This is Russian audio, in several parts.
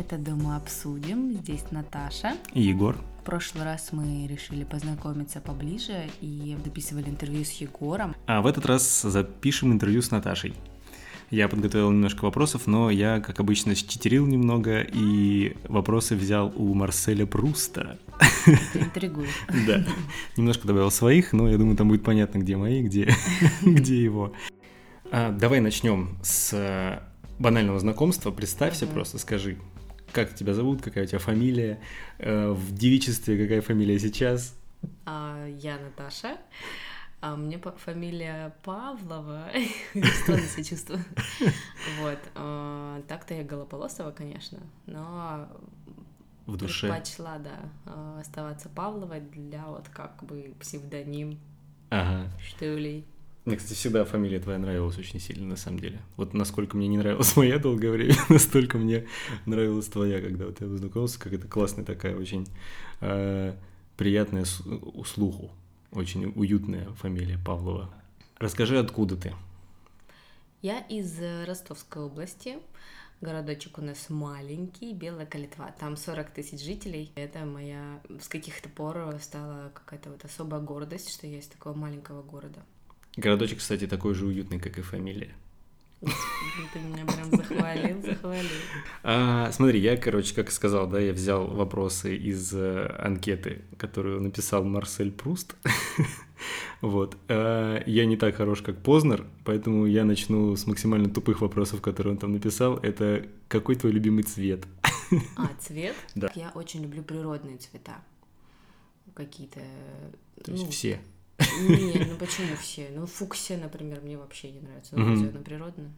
это «Дома обсудим». Здесь Наташа. И Егор. В прошлый раз мы решили познакомиться поближе и записывали интервью с Егором. А в этот раз запишем интервью с Наташей. Я подготовил немножко вопросов, но я, как обычно, читерил немного и вопросы взял у Марселя Пруста. Ты интригуешь. Да. Немножко добавил своих, но я думаю, там будет понятно, где мои, где, где его. А, давай начнем с банального знакомства. Представься uh-huh. просто, скажи, как тебя зовут, какая у тебя фамилия, э, в девичестве какая фамилия сейчас? А, я Наташа. А мне фамилия Павлова. Странно себя чувствую. Вот. А, так-то я Голополосова, конечно, но в душе. Предпочла, да, а, оставаться Павловой для вот как бы псевдоним. Ага. Ли? Мне, кстати, всегда фамилия твоя нравилась очень сильно, на самом деле. Вот насколько мне не нравилась моя долгое время, настолько мне нравилась твоя, когда вот я познакомился, как это классная такая, очень э, приятная слуху. Очень уютная фамилия Павлова. Расскажи, откуда ты? Я из э, Ростовской области. Городочек у нас маленький, Белая Калитва. Там 40 тысяч жителей. Это моя с каких-то пор стала какая-то вот особая гордость, что я из такого маленького города. Городочек, кстати, такой же уютный, как и фамилия. Ты меня прям захвалил, захвалил. А, смотри, я, короче, как сказал, да, я взял вопросы из э, анкеты, которую написал Марсель Пруст. вот. А, я не так хорош, как Познер, поэтому я начну с максимально тупых вопросов, которые он там написал. Это какой твой любимый цвет? а, цвет? Да. Я очень люблю природные цвета. Какие-то... То есть ну, все? Не, ну почему все? Ну, фуксия, например, мне вообще не нравится. Ну, разве она природная?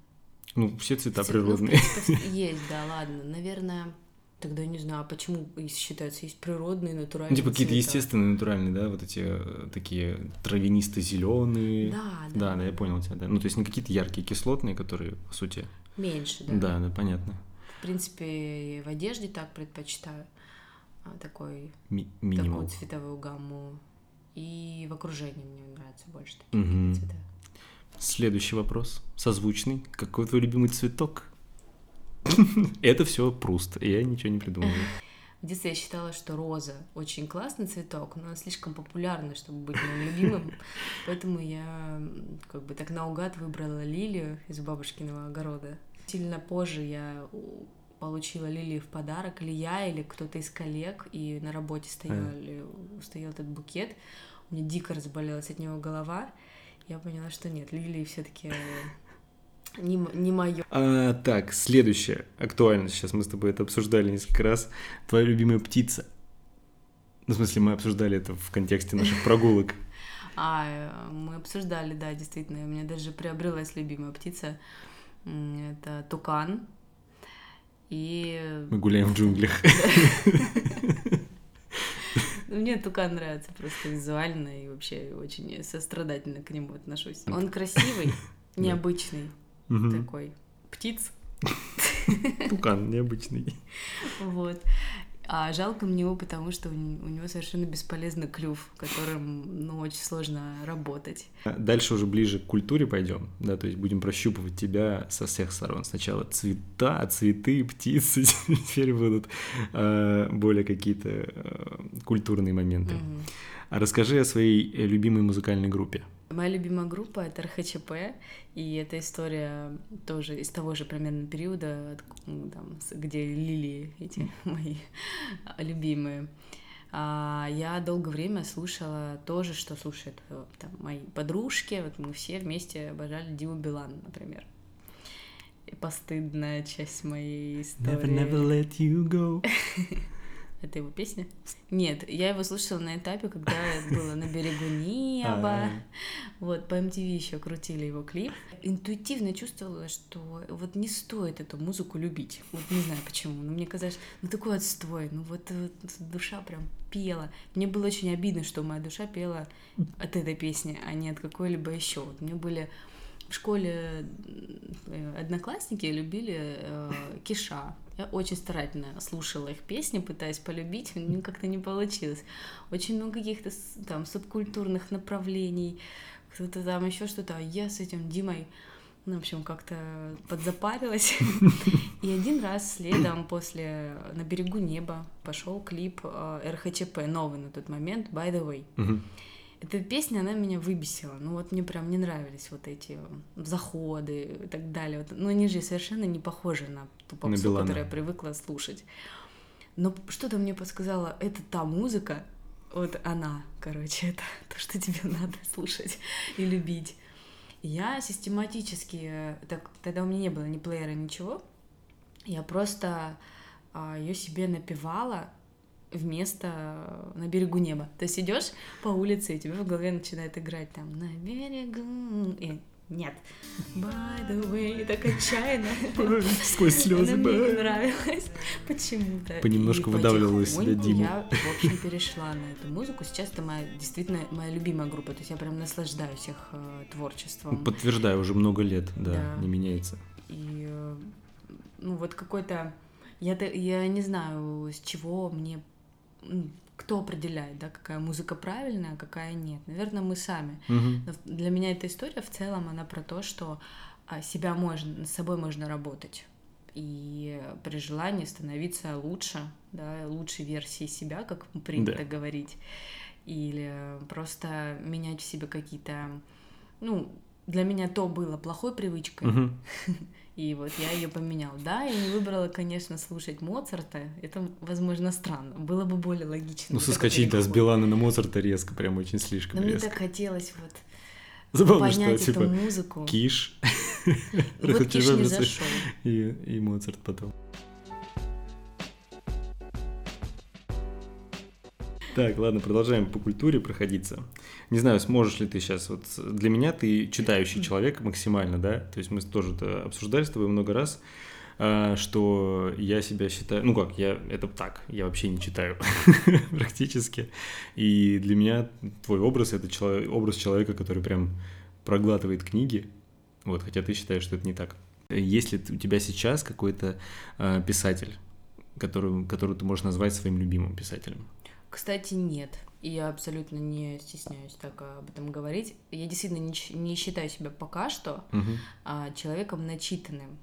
Ну, все цвета природные. Ну, есть, да, ладно. Наверное, Тогда не знаю, а почему считается есть природные, натуральные. Ну, типа какие-то естественные, натуральные, да, вот эти э, такие травянисто-зеленые. Да, да. Да, да, я понял тебя, да. Ну, то есть не какие-то яркие кислотные, которые, по сути. Меньше, да. Да, да, понятно. В принципе, в одежде так предпочитаю а, такой, Ми- минимал. такую цветовую гамму и в окружении мне нравятся больше такие угу. цвета. Следующий вопрос. Созвучный. Какой твой любимый цветок? Это все пруст, я ничего не придумываю. В детстве я считала, что роза очень классный цветок, но он слишком популярный, чтобы быть моим любимым. Поэтому я как бы так наугад выбрала лилию из бабушкиного огорода. Сильно позже я получила лилии в подарок, или я, или кто-то из коллег, и на работе стояли, стоял этот букет. У меня дико разболелась от него голова. Я поняла, что нет, лилии все таки не, не мое. А, так, следующее, актуально, сейчас мы с тобой это обсуждали несколько раз. Твоя любимая птица? Ну, в смысле, мы обсуждали это в контексте наших прогулок. А, мы обсуждали, да, действительно. У меня даже приобрелась любимая птица. Это тукан. И... Мы гуляем в джунглях. Ну, мне тукан нравится просто визуально и вообще очень сострадательно к нему отношусь. Он красивый, необычный такой птиц. Тукан необычный. Вот. А жалко мне его, потому что у него совершенно бесполезный клюв, которым, ну, очень сложно работать. Дальше уже ближе к культуре пойдем, да, то есть будем прощупывать тебя со всех сторон. Сначала цвета, цветы, птицы, теперь будут э, более какие-то э, культурные моменты. Угу. А расскажи о своей любимой музыкальной группе. Моя любимая группа — это РХЧП, и эта история тоже из того же примерно периода, ну, там, где лилии эти мои любимые. А я долгое время слушала то же, что слушают э, там, мои подружки. Вот мы все вместе обожали Диму Билан, например. И постыдная часть моей истории. Never, never let you go. Это его песня? Нет, я его слушала на этапе, когда было на берегу неба. Вот, по MTV еще крутили его клип. Интуитивно чувствовала, что вот не стоит эту музыку любить. Вот не знаю почему, но мне казалось, ну такой отстой, ну вот, вот душа прям пела. Мне было очень обидно, что моя душа пела от этой песни, а не от какой-либо еще. Вот мне были в школе э, одноклассники любили э, Киша. Я очень старательно слушала их песни, пытаясь полюбить, мне как-то не получилось. Очень много каких-то там субкультурных направлений, кто-то там еще что-то. А я с этим Димой Ну, в общем, как-то подзапарилась. И один раз следом после «На берегу неба» пошел клип э, РХЧП, новый на тот момент, «By the way». Эта песня, она меня выбесила. Ну вот мне прям не нравились вот эти заходы и так далее. Вот, ну они же совершенно не похожи на ту попсу, которую я привыкла слушать. Но что-то мне подсказало, это та музыка, вот она, короче, это то, что тебе надо слушать и любить. Я систематически, так, тогда у меня не было ни плеера, ничего, я просто а, ее себе напевала вместо на берегу неба. То есть идешь по улице, и тебе в голове начинает играть там на берегу. И нет. By the way, так отчаянно. Сквозь слезы. Она мне нравилась почему-то. Понемножку выдавливала из себя Диму. Я, в общем, перешла на эту музыку. Сейчас это моя, действительно моя любимая группа. То есть я прям наслаждаюсь их э, творчеством. Подтверждаю, уже много лет, да, да. не меняется. И, э, ну, вот какой-то... Я, я не знаю, с чего мне кто определяет, да, какая музыка правильная, а какая нет. Наверное, мы сами. Угу. Для меня эта история в целом, она про то, что а, себя можно, с собой можно работать. И при желании становиться лучше, да, лучшей версией себя, как принято да. говорить. Или просто менять в себе какие-то, ну, для меня то было плохой привычкой, угу. и вот я ее поменял. Да, я не выбрала, конечно, слушать Моцарта, это, возможно, странно, было бы более логично. Ну, соскочить, да, с Билана на Моцарта резко, прям очень слишком Но резко. мне так хотелось вот Забавно, понять что, эту типа, музыку. Киш. Вот Киш не зашел. И, и Моцарт потом. Так, ладно, продолжаем по культуре проходиться. Не знаю, сможешь ли ты сейчас, вот для меня ты читающий человек максимально, да? То есть мы тоже это обсуждали с тобой много раз, а, что я себя считаю, ну как, я это так, я вообще не читаю практически. И для меня твой образ это человек, образ человека, который прям проглатывает книги, вот, хотя ты считаешь, что это не так. Есть ли у тебя сейчас какой-то э, писатель, который, который ты можешь назвать своим любимым писателем? Кстати, нет. И я абсолютно не стесняюсь так об этом говорить. Я действительно не, не считаю себя пока что угу. а, человеком начитанным.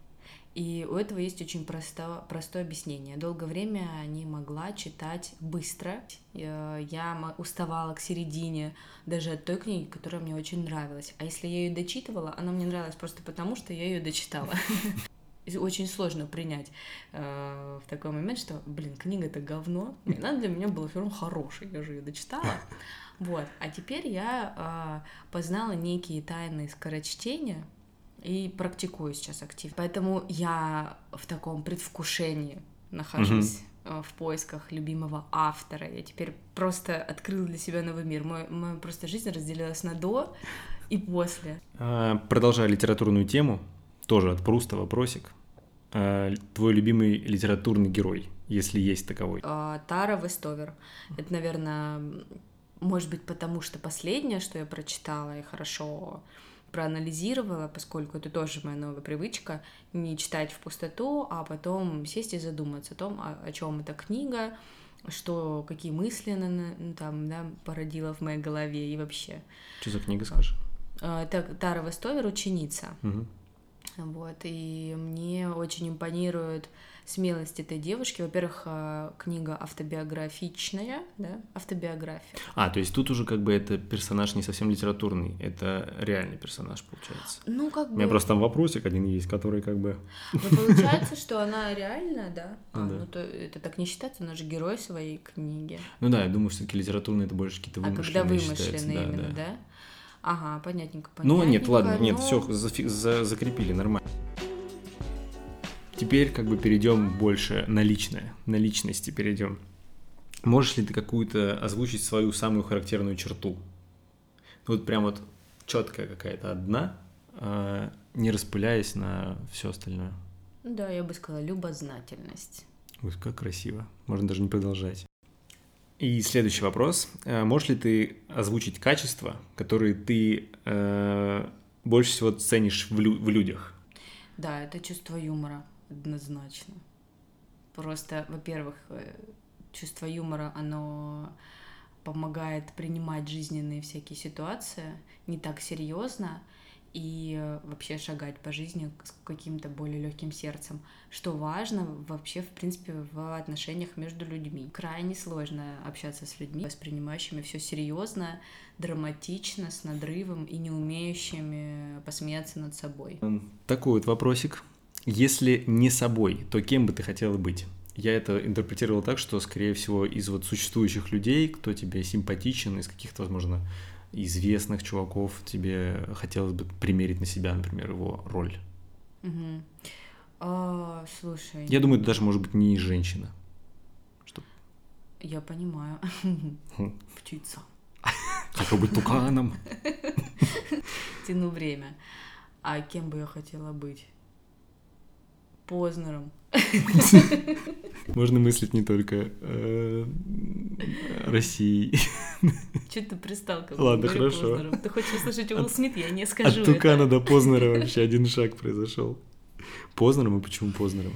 И у этого есть очень просто, простое объяснение. Долгое время не могла читать быстро. Я уставала к середине даже от той книги, которая мне очень нравилась. А если я ее дочитывала, она мне нравилась просто потому, что я ее дочитала. очень сложно принять э, в такой момент, что, блин, книга это говно, и она для меня была все равно хорошей, я же ее дочитала. Вот. А теперь я э, познала некие тайны скорочтения и практикую сейчас активно. Поэтому я в таком предвкушении нахожусь. Mm-hmm. в поисках любимого автора. Я теперь просто открыла для себя новый мир. Мой, моя просто жизнь разделилась на до и после. А, продолжая литературную тему, тоже от Пруста вопросик. Э, твой любимый литературный герой, если есть таковой? А, Тара Вестовер. Это, наверное, может быть, потому что последнее, что я прочитала и хорошо проанализировала, поскольку это тоже моя новая привычка, не читать в пустоту, а потом сесть и задуматься о том, о, о чем эта книга, что, какие мысли она ну, там, да, породила в моей голове и вообще. Что за книга, скажешь? А, это Тара Вестовер «Ученица». Угу. Вот, и мне очень импонирует смелость этой девушки. Во-первых, а, книга автобиографичная, да, автобиография. А, то есть тут уже как бы это персонаж не совсем литературный, это реальный персонаж, получается. Ну, как бы... У меня просто там вопросик один есть, который как бы... Ну, получается, что она реальная, да? А, да. ну, то это так не считается, она же герой своей книги. Ну да, я думаю, все таки литературный это больше какие-то вымышленные А когда вымышленные именно, да? Ага, понятненько, понятненько. Ну нет, ладно, но... нет, все зафи- за- закрепили, нормально. Теперь как бы перейдем больше на личное, на личности перейдем. Можешь ли ты какую-то озвучить свою самую характерную черту? Вот прям вот четкая какая-то одна, а не распыляясь на все остальное. Да, я бы сказала, любознательность. Ой, как красиво. Можно даже не продолжать. И следующий вопрос. Э, можешь ли ты озвучить качества, которые ты э, больше всего ценишь в, лю- в людях? Да, это чувство юмора, однозначно. Просто, во-первых, э, чувство юмора, оно помогает принимать жизненные всякие ситуации не так серьезно и э, вообще шагать по жизни с каким-то более легким сердцем, что важно вообще, в принципе, в отношениях между людьми. Крайне сложно общаться с людьми, воспринимающими все серьезно, драматично, с надрывом и не умеющими посмеяться над собой. Такой вот вопросик. Если не собой, то кем бы ты хотела быть? Я это интерпретировал так, что, скорее всего, из вот существующих людей, кто тебе симпатичен, из каких-то, возможно, известных чуваков тебе хотелось бы примерить на себя, например, его роль? Угу. А, слушай. Я думаю, это даже может быть не женщина. Что? Я понимаю. Птица. Хочу быть туканом. Тяну время. А кем бы я хотела быть? Познером. Можно мыслить не только э, Россией. Че ты пристал ко Ладно, хорошо. Познером? Ты хочешь услышать Уилл Смит? Я не скажу От Тукана до Познера вообще один шаг произошел. Познером и почему Познером?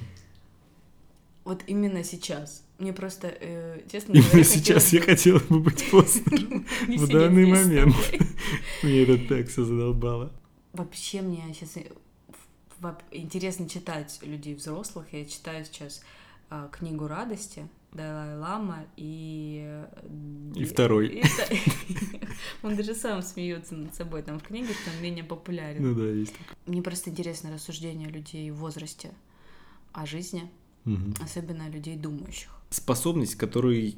Вот именно сейчас. Мне просто, э, честно Именно говоря, сейчас я хотела бы быть Познером в данный момент. Мне это так все задолбало. Вообще мне сейчас интересно читать людей взрослых. Я читаю сейчас а, книгу радости Далай Лама и... И второй. Он даже сам смеется над собой там в книге, что он менее популярен. Ну да, есть такое. Мне просто интересно рассуждение людей в возрасте о жизни, особенно людей думающих. Способность, которой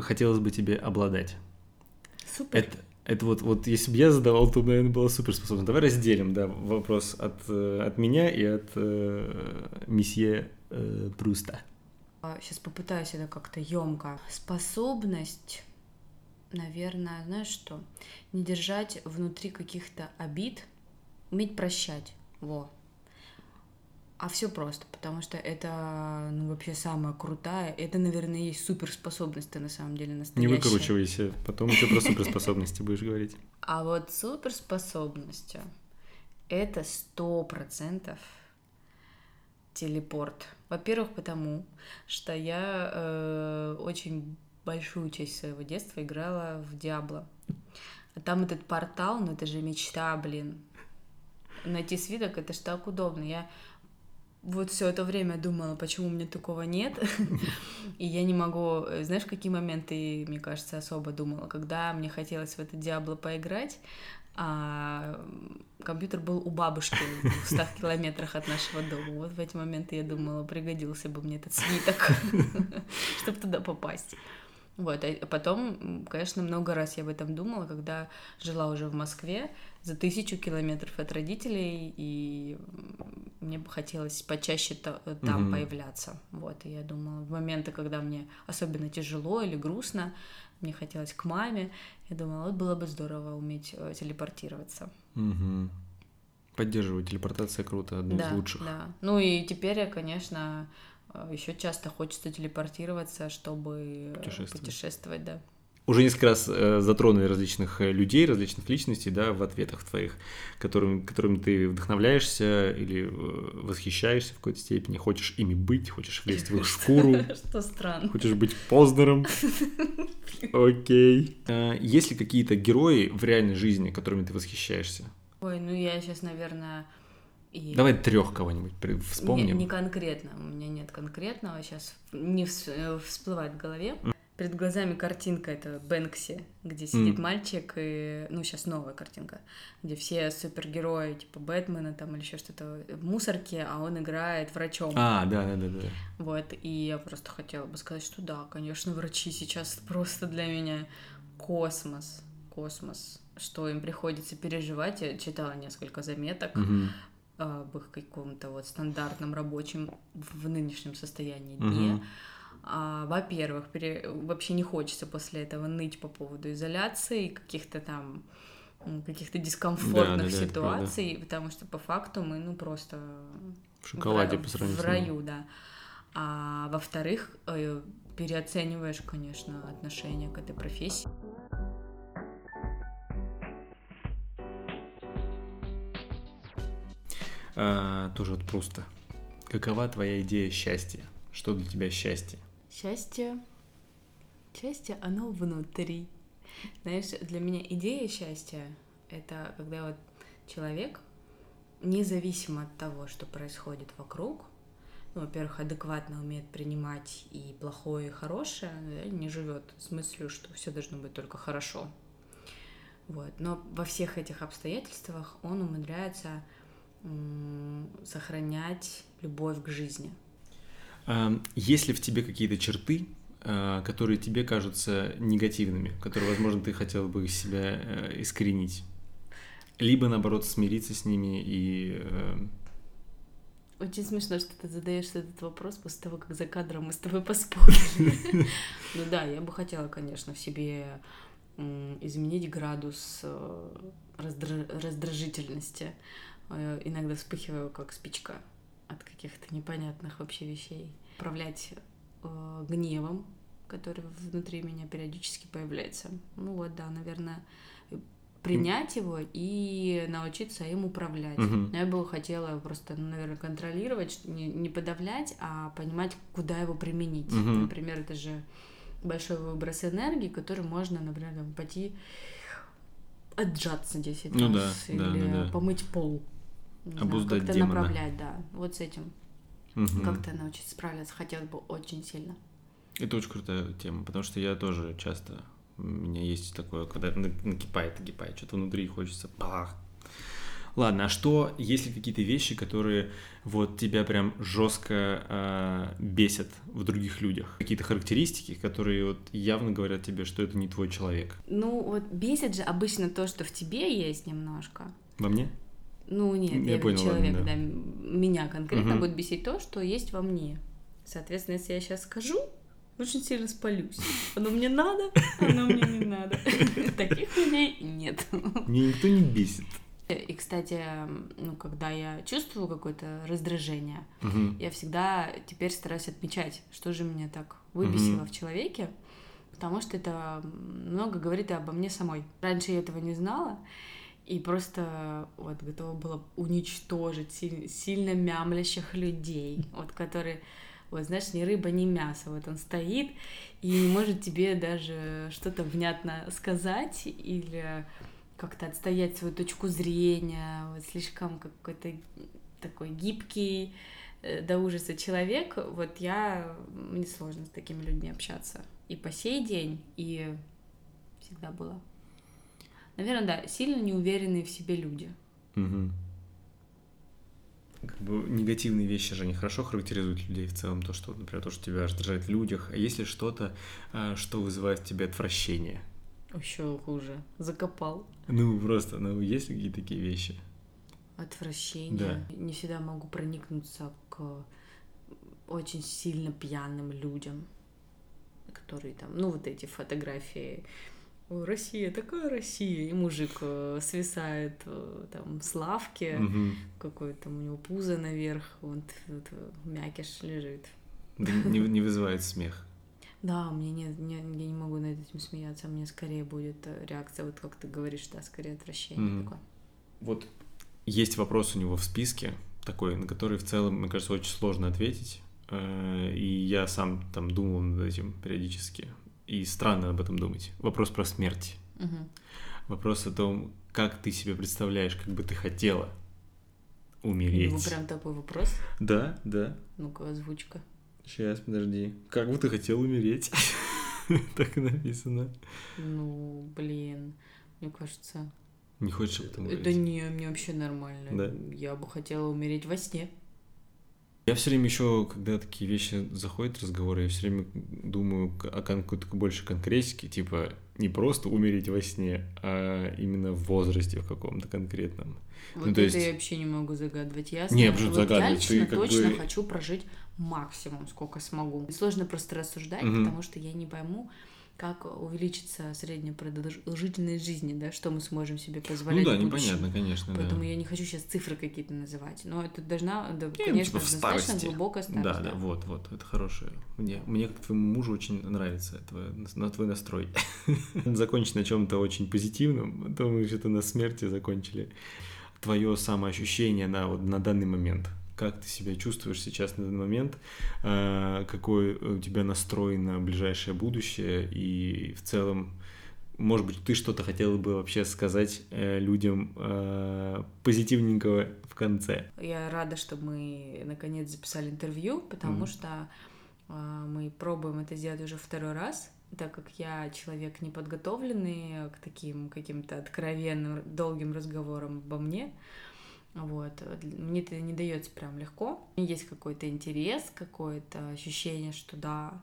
хотелось бы тебе обладать. Супер. Это, это вот, вот если бы я задавал, то, наверное, было суперспособно. Давай разделим, да, вопрос от, э, от меня и от э, месье э, Пруста. Сейчас а, попытаюсь это как-то емко. Способность, наверное, знаешь что? Не держать внутри каких-то обид, уметь прощать. Во. А все просто, потому что это ну, вообще самая крутая. Это, наверное, есть суперспособность на самом деле настоящая. Не выкручивайся, потом еще про суперспособности будешь говорить. А вот суперспособностью это сто процентов телепорт. Во-первых, потому что я э, очень большую часть своего детства играла в Диабло. А там этот портал, ну это же мечта, блин. Найти свиток, это ж так удобно. Я вот все это время думала, почему у меня такого нет. И я не могу... Знаешь, какие моменты, мне кажется, особо думала? Когда мне хотелось в это Диабло поиграть, а компьютер был у бабушки в 100 километрах от нашего дома. Вот в эти моменты я думала, пригодился бы мне этот свиток, чтобы туда попасть. Вот, а потом, конечно, много раз я об этом думала, когда жила уже в Москве, за тысячу километров от родителей, и мне бы хотелось почаще там mm-hmm. появляться. Вот, и я думала, в моменты, когда мне особенно тяжело или грустно, мне хотелось к маме, я думала, вот было бы здорово уметь э, телепортироваться. Mm-hmm. Поддерживаю, телепортация круто, одна да, из лучших. Да, ну и теперь я, конечно, э, еще часто хочется телепортироваться, чтобы путешествовать, путешествовать да уже несколько раз э, затронули различных э, людей, различных личностей, да, в ответах твоих, которыми, которыми ты вдохновляешься или э, восхищаешься в какой-то степени, хочешь ими быть, хочешь влезть в их шкуру. Что странно. Хочешь быть Познером. Окей. Э, есть ли какие-то герои в реальной жизни, которыми ты восхищаешься? Ой, ну я сейчас, наверное... И... Давай трех кого-нибудь вспомним. Не, не конкретно, у меня нет конкретного, сейчас не всплывает в голове перед глазами картинка это Бэнкси, где сидит mm. мальчик, и, ну, сейчас новая картинка, где все супергерои, типа Бэтмена там или еще что-то в мусорке, а он играет врачом. А, да, да, да, да. Вот, и я просто хотела бы сказать, что да, конечно, врачи сейчас просто для меня космос, космос, что им приходится переживать. Я читала несколько заметок. Mm-hmm об их каком-то вот стандартном рабочем в нынешнем состоянии дне. Uh-huh. А, во-первых, пере... вообще не хочется после этого ныть по поводу изоляции, каких-то там каких-то дискомфортных да, да, ситуаций, потому что по факту мы, ну, просто в шоколаде в, по сравнению в раю, да. А во-вторых, э, переоцениваешь, конечно, отношение к этой профессии. А, тоже вот просто. Какова твоя идея счастья? Что для тебя счастье? Счастье, счастье, оно внутри. Знаешь, для меня идея счастья — это когда вот человек независимо от того, что происходит вокруг, ну, во-первых, адекватно умеет принимать и плохое, и хорошее, да, не живет с мыслью, что все должно быть только хорошо. Вот. Но во всех этих обстоятельствах он умудряется сохранять любовь к жизни. Есть ли в тебе какие-то черты, а, которые тебе кажутся негативными, которые, возможно, ты хотел бы себя э, искоренить? Либо, наоборот, смириться с ними и э, очень смешно, что ты задаешь этот вопрос после того, как за кадром мы с тобой поспорили. Ну да, я бы хотела, конечно, в себе изменить градус э, раздражительности. Э, иногда вспыхиваю, как спичка от каких-то непонятных вообще вещей. Управлять э, гневом, который внутри меня периодически появляется. Ну вот, да, наверное, принять его и научиться им управлять. Угу. Я бы хотела просто, ну, наверное, контролировать, не, не подавлять, а понимать, куда его применить. Угу. Например, это же большой выброс энергии, который можно, например, там, пойти отжаться 10 ну, раз да, или да, да, помыть пол. Обуздать как-то демона. направлять, да. Вот с этим. Угу. Как-то научиться справляться хотелось бы очень сильно. Это очень крутая тема, потому что я тоже часто у меня есть такое, когда накипает, накипает, что-то внутри хочется бах. Ладно, а что, если какие-то вещи, которые вот тебя прям жестко э, бесят в других людях? Какие-то характеристики, которые вот явно говорят тебе, что это не твой человек? Ну, вот бесит же обычно то, что в тебе есть немножко. Во мне? Ну, нет, я, я понял, человек, ладно, да. да. Меня конкретно Угу. будет бесить то, что есть во мне. Соответственно, если я сейчас скажу, очень сильно спалюсь. Оно мне надо, оно мне не надо. Таких людей нет. Меня никто не бесит. И, кстати, ну, когда я чувствую какое-то раздражение, Мгм. я всегда теперь стараюсь отмечать, что же меня так выбесило Мгм. в человеке, потому что это много говорит и обо мне самой. Раньше я этого не знала, и просто вот готова была уничтожить си- сильно мямлящих людей, вот которые, вот знаешь, ни рыба, ни мясо, вот он стоит и не может тебе даже что-то внятно сказать или как-то отстоять свою точку зрения, вот слишком какой-то такой гибкий э, до ужаса человек, вот я, мне сложно с такими людьми общаться. И по сей день, и всегда было. Наверное, да, сильно неуверенные в себе люди. Мгм. Как бы негативные вещи же, они хорошо характеризуют людей в целом, то, что, например, то, что тебя раздражает в людях, а если что-то, а, что вызывает в тебе отвращение? Еще хуже. Закопал. Ну, просто, ну, есть ли какие-то такие вещи? Отвращение. Да. Не всегда могу проникнуться к очень сильно пьяным людям, которые там, ну, вот эти фотографии. «О, Россия, такая Россия. И мужик э, свисает э, там с лавки, Мгм. какой-то у него пузо наверх, вот, вот, э, мякиш лежит. Да не, не вызывает смех. Да, мне не, не, я не могу над этим смеяться, мне скорее будет э, реакция, вот как ты говоришь, да, скорее отвращение Мгм. такое. Вот есть вопрос у него в списке такой, на который в целом, мне кажется, очень сложно ответить. Э, И я сам там думал над этим периодически. И странно об этом думать. Вопрос про смерть. Мгм. Вопрос о том, как ты себе представляешь, как бы ты хотела Ну, умереть. прям такой вопрос. Да, да. Ну-ка, озвучка. Сейчас, подожди. Как бы ты хотел умереть? Так и написано. Ну, блин, мне кажется... Не хочешь об этом Это говорить? не, мне вообще нормально. Да? Я бы хотела умереть во сне. Я все время еще, когда такие вещи заходят разговоры, я все время думаю о какой-то больше конкретике, типа не просто умереть во сне, а именно в возрасте в каком-то конкретном. Вот Ну, то это есть- я вообще не могу загадывать. Я, Не, почему вот я загадывать? Ты лично как точно бы- хочу прожить максимум, сколько смогу. Сложно просто рассуждать, Мгм. потому что я не пойму, как увеличится средняя продолжительность жизни, да, что мы сможем себе позволять ну да, непонятно, конечно, Поэтому да. я не хочу сейчас цифры какие-то называть. Но это должна, да, ну, конечно, типа в достаточно старости. глубокая старость. Да, да, вот, вот, это хорошее. Мне, мне как твоему мужу очень нравится твой, на твой настрой. Закончить на чем-то очень позитивном, а то мы что-то на смерти закончили. Твое самоощущение на, вот, на данный момент. Как ты себя чувствуешь сейчас на данный момент? А, Какой у тебя настрой на ближайшее будущее? И в целом, может быть, ты что-то хотела бы вообще сказать э, людям э, позитивненького в конце? Я рада, что мы наконец записали интервью, потому mm. что э, мы пробуем это сделать уже второй раз, так как я человек неподготовленный к таким каким-то откровенным, долгим разговорам обо мне. Вот. Мне это не дается прям легко. Есть какой-то интерес, какое-то ощущение, что да,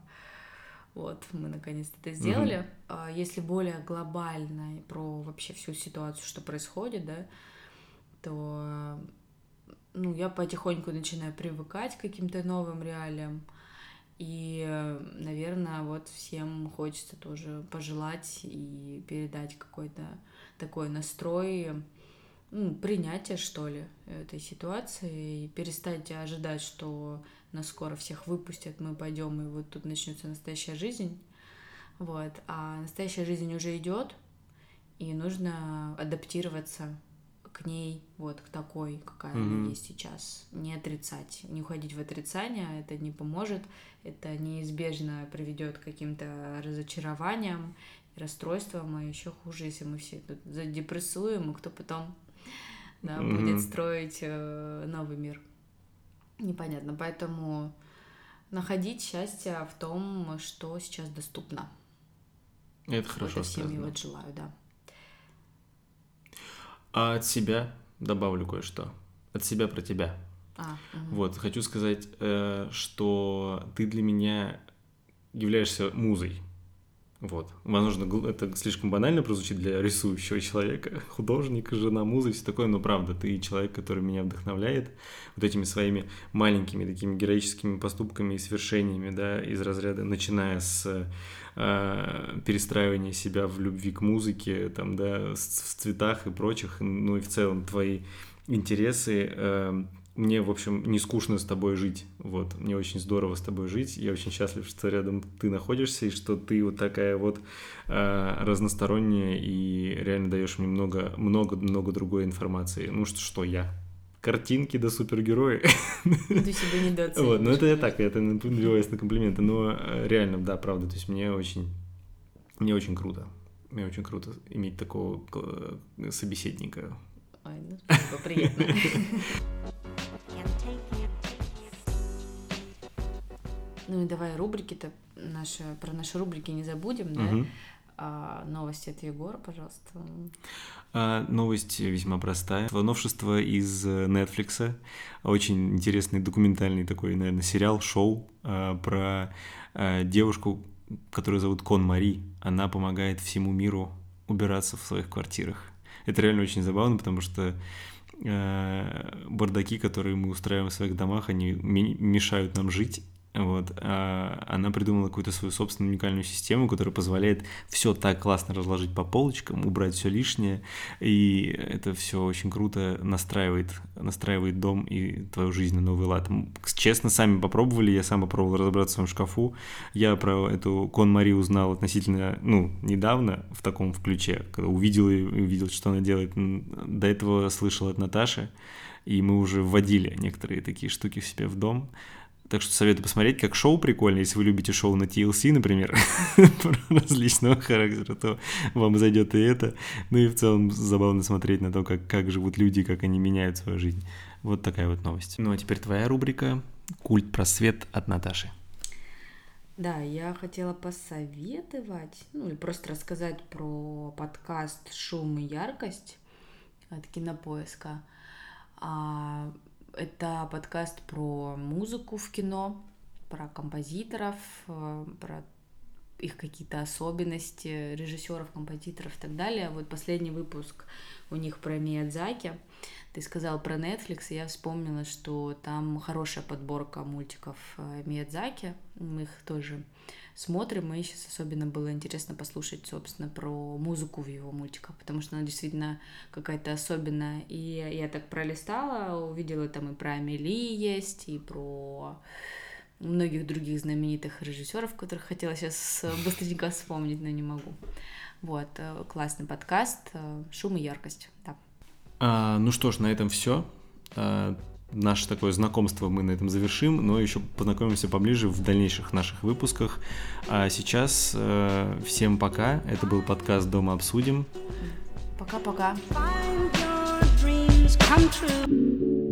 вот, мы наконец-то это сделали. Mm-hmm. Если более глобально про вообще всю ситуацию, что происходит, да, то ну, я потихоньку начинаю привыкать к каким-то новым реалиям. И, наверное, вот всем хочется тоже пожелать и передать какой-то такой настрой, ну, принятие, что ли, этой ситуации, и перестать ожидать, что нас скоро всех выпустят, мы пойдем, и вот тут начнется настоящая жизнь. Вот. А настоящая жизнь уже идет, и нужно адаптироваться к ней, вот, к такой, какая mm-hmm. она есть сейчас. Не отрицать, не уходить в отрицание, это не поможет, это неизбежно приведет к каким-то разочарованиям, расстройствам, а еще хуже, если мы все тут задепрессуем, и кто потом да, mm-hmm. будет строить э, новый мир непонятно. Поэтому находить счастье в том, что сейчас доступно. Это хорошо Это всем вот желаю, да. А от себя добавлю кое-что. От себя про тебя. А, угу. Вот, хочу сказать, э, что ты для меня являешься музой. Вот. Возможно, это слишком банально прозвучит для рисующего человека, художника, жена, музы, все такое, но правда, ты человек, который меня вдохновляет вот этими своими маленькими такими героическими поступками и свершениями, да, из разряда, начиная с э, перестраивания себя в любви к музыке, там, да, в цветах и прочих, ну и в целом твои интересы, э, мне, в общем, не скучно с тобой жить. Вот, мне очень здорово с тобой жить. Я очень счастлив, что рядом ты находишься, и что ты вот такая вот э, разносторонняя и реально даешь мне много, много, много другой информации. Ну что, что я? Картинки да супергерои. Ты себя недооцениваешь. Вот, ну это я так, это надеваюсь на комплименты, но э, реально, да, правда, то есть мне очень, мне очень круто. Мне очень круто иметь такого э, собеседника. Ой, ну спасибо, приятно. Ну и давай рубрики-то наши, про наши рубрики не забудем, да? Угу. А, новости от Егора, пожалуйста. А, новость весьма простая. Новшество из Netflix. Очень интересный документальный такой, наверное, сериал, шоу а, про а, девушку, которую зовут Кон Мари. Она помогает всему миру убираться в своих квартирах. Это реально очень забавно, потому что э, бардаки, которые мы устраиваем в своих домах, они мешают нам жить, вот, а она придумала какую-то свою собственную уникальную систему, которая позволяет все так классно разложить по полочкам, убрать все лишнее, и это все очень круто настраивает, настраивает дом и твою жизнь на новый лад. Честно, сами попробовали, я сам попробовал разобраться в своем шкафу. Я про эту Кон Мари узнал относительно, ну, недавно в таком ключе, когда увидел и увидел, что она делает. До этого слышал от Наташи, и мы уже вводили некоторые такие штуки в себе в дом. Так что советую посмотреть, как шоу прикольно. Если вы любите шоу на TLC, например, различного характера, то вам зайдет и это. Ну и в целом забавно смотреть на то, как, как живут люди, как они меняют свою жизнь. Вот такая вот новость. Ну а теперь твоя рубрика «Культ просвет» от Наташи. Да, я хотела посоветовать, ну или просто рассказать про подкаст «Шум и яркость» от Кинопоиска. Это подкаст про музыку в кино, про композиторов, э, про их какие-то особенности, режиссеров, композиторов и так далее. Вот последний выпуск у них про Миядзаки. Ты сказал про Netflix, и я вспомнила, что там хорошая подборка мультиков э, Миядзаки. Мы их тоже смотрим, и сейчас особенно было интересно послушать, собственно, про музыку в его мультиках, потому что она действительно какая-то особенная. И я так пролистала, увидела там и про Амели есть, и про многих других знаменитых режиссеров, которых хотела сейчас быстренько вспомнить, но не могу. Вот, э, классный подкаст, э, шум и яркость, да. А, ну что ж, на этом все. А, наше такое знакомство мы на этом завершим, но еще познакомимся поближе в дальнейших наших выпусках. А сейчас э, всем пока. Это был подкаст «Дома обсудим». Пока-пока. Find your dreams come true.